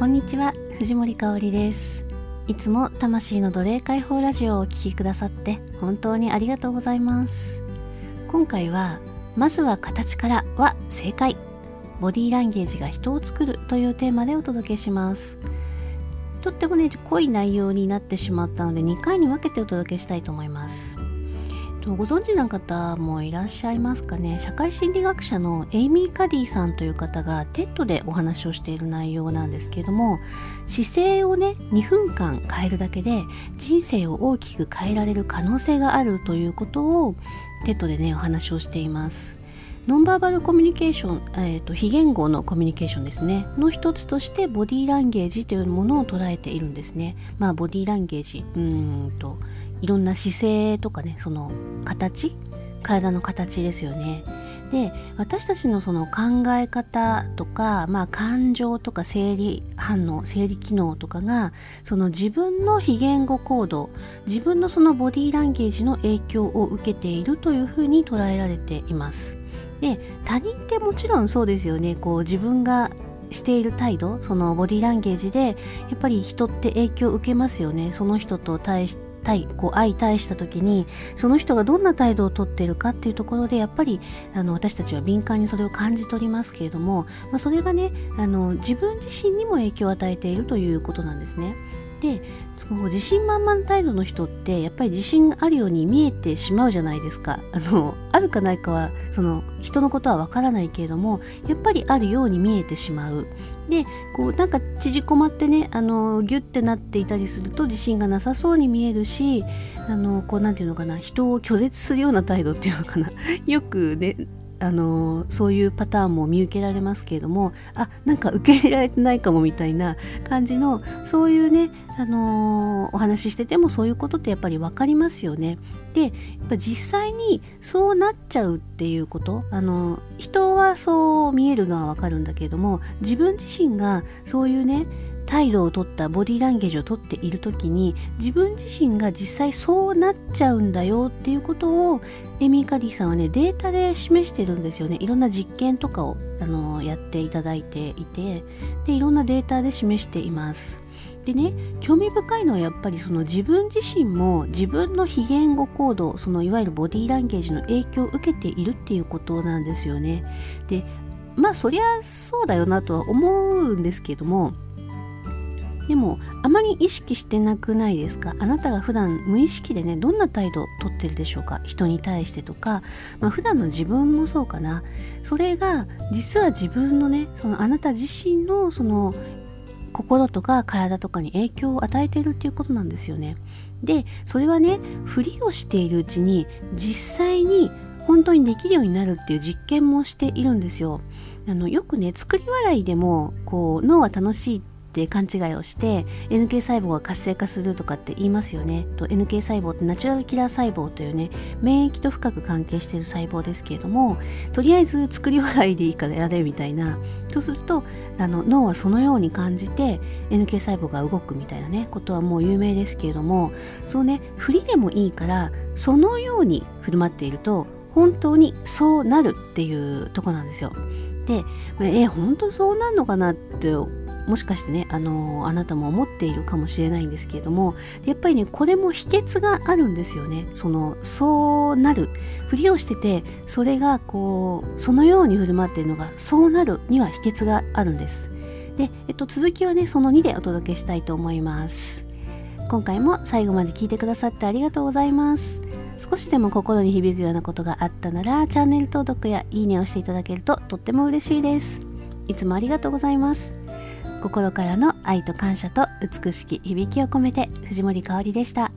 こんにちは藤森香里です。いつも魂の奴隷解放ラジオをお聴きくださって本当にありがとうございます。今回はまずは形からは正解。ボディーランゲージが人を作るというテーマでお届けします。とってもね濃い内容になってしまったので2回に分けてお届けしたいと思います。ご存知の方もいらっしゃいますかね？社会心理学者のエイミー・カディさんという方が TED でお話をしている内容なんですけれども姿勢をね2分間変えるだけで人生を大きく変えられる可能性があるということを TED でねお話をしています。ノンバーバルコミュニケーション、えーと、非言語のコミュニケーションですね。の一つとしてボディーランゲージというものを捉えているんですね。まあボディーランゲージうんといろんな姿勢とかねその形？体の形ですよね。で私たちのその考え方とか、まあ、感情とか生理反応生理機能とかがその自分の非言語行動自分のそのボディーランゲージの影響を受けているというふうに捉えられています。で他人ってもちろんそうですよね。こう自分がしている態度そのボディーランゲージでやっぱり人って影響を受けますよね。その人と対して対こう相対した時にその人がどんな態度をとっているかっていうところでやっぱりあの私たちは敏感にそれを感じ取りますけれども、まあ、それがねあの自分自身にも影響を与えているということなんですね。でその自信満々態度の人ってやっぱり自信があるように見えてしまうじゃないですかあのあるかないかはその人のことはわからないけれどもやっぱりあるように見えてしまうでこうなんか縮こまってねあのギュッてなっていたりすると自信がなさそうに見えるしあのこう何て言うのかな人を拒絶するような態度っていうのかな。よくねあのそういうパターンも見受けられますけれどもあなんか受け入れられてないかもみたいな感じのそういうね、あのお話ししててもそういうことってやっぱり分かりますよね。でやっぱ実際にそうなっちゃうっていうことあの人はそう見えるのは分かるんだけれども自分自身がそういうね態度をとったボディーランゲージをとっている時に自分自身が実際そうなっちゃうんだよっていうことをエミー・カディさんはねデータで示してるんですよね。いろんな実験とかをあのやっていただいていてでいろんなデータで示しています。でね興味深いのはやっぱりその自分自身も自分の非言語行動そのいわゆるボディーランゲージの影響を受けているっていうことなんですよね。でまあそりゃそうだよなとは思うんですけどもでもあまり意識してなくないですか？あなたが普段無意識でねどんな態度をとってるでしょうか？人に対してとか、まあ、普段の自分もそうかなそれが実は自分のねそのあなた自身のその心とか体とかに影響を与えているっていうことなんですよね。でそれはねふりをしているうちに実際に本当にできるようになるっていう実験もしているんですよ。あのよくね作り笑いでもこう脳は楽しいってって勘違いをして NK 細胞が活性化するとかって言いますよねと NK 細胞ってナチュラルキラー細胞というね免疫と深く関係している細胞ですけれどもとりあえず作り笑いでいいからやれみたいなそうするとあの脳はそのように感じて NK 細胞が動くみたいなねことはもう有名ですけれどもそうね振りでもいいからそのように振る舞っていると本当にそうなるっていうとこなんですよ。で、え本当そうなんのかなってもしかしてねあのあなたも思っているかもしれないんですけれどもやっぱりねこれも秘訣があるんですよね。そのそうなる。ふりをしててそれがこうそのように振る舞っているのがそうなるには秘訣があるんです。で、えっと、続きはねその2でお届けしたいと思います。今回も最後まで聞いてくださってありがとうございます。少しでも心に響くようなことがあったならチャンネル登録やいいねをしていただけるととっても嬉しいです。いつもありがとうございます。心からの愛と感謝と美しき響きを込めて藤森かおりでした。